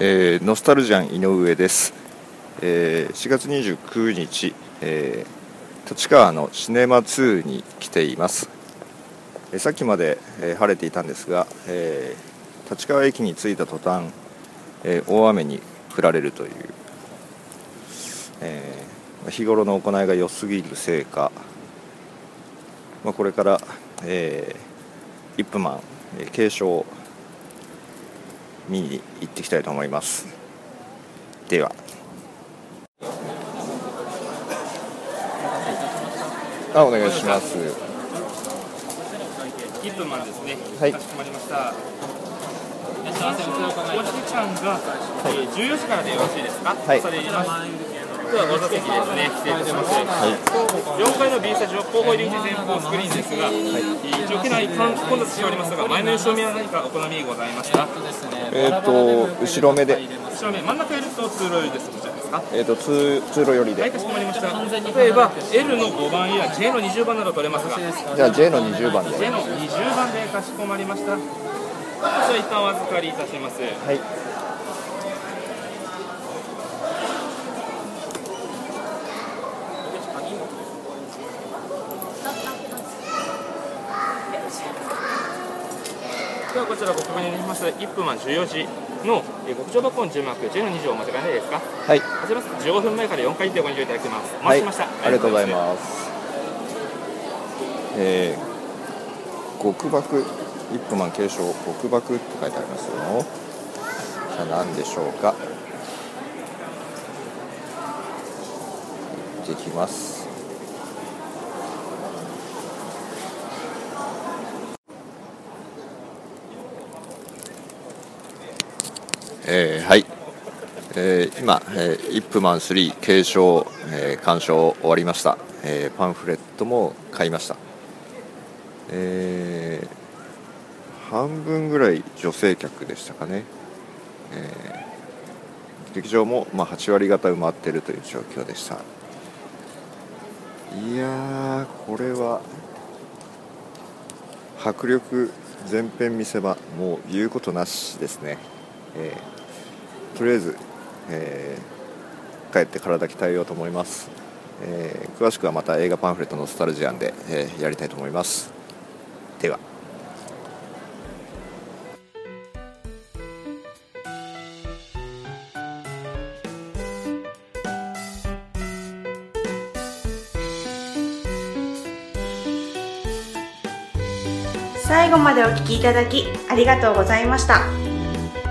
えーノスタルジャン井上です、えー4月29日、えー立川のシネマ2に来ています、えーさっきまで、えー晴れていたんですが、えー立川駅に着いた途端、えー大雨に降られるという、えー日頃の行いが良すぎるせいか、まあ、これから、えー、イップマン、えー継承見に行ってきたいと思いますではあお願いしますイップマンですね。はいかしこまりました。おじちゃんが、えー、14時からでよろしいですか？はいそれ。では、ご座席ですね。失礼いたします。4階の B スタジオ後方入り口前方スクリーンですが、一応機内混雑しておりますが、前の後ろ目は何かお好みございました。えっ、と後ろ目で後ろ目、真ん中やると通路です。こちらですか。えっ、と通通路寄りはい、でかしこまりました。例えば、L の5番や J の20番など取れますが、じゃあ J の20番で J の20番でかしこまりました。こちら一旦お預かりいたします。はいではこちらご確認になります1分は14時のえー極上箱の注目 J の20お間違いないですか？はい。始めます。15分前から4回でご入場いただきます。おはい。待ちしました、ありがとうございます。えー、極爆イップマン継承極爆って書いてありますよ。さあ何でしょうか？行ってきますえーはい、えー今、えーイップマン3継承、えー鑑賞終わりました、えーパンフレットも買いました、えー半分ぐらい女性客でしたかね、えー劇場も、まあ、8割方埋まっているという状況でした。いやこれは迫力全編見せ場もう言うことなしですね、えーとりあえず、えー帰って体鍛えようと思います、えー詳しくはまた映画パンフレットのスタルジアンで、えーやりたいと思います。では。最後までお聞きいただきありがとうございました。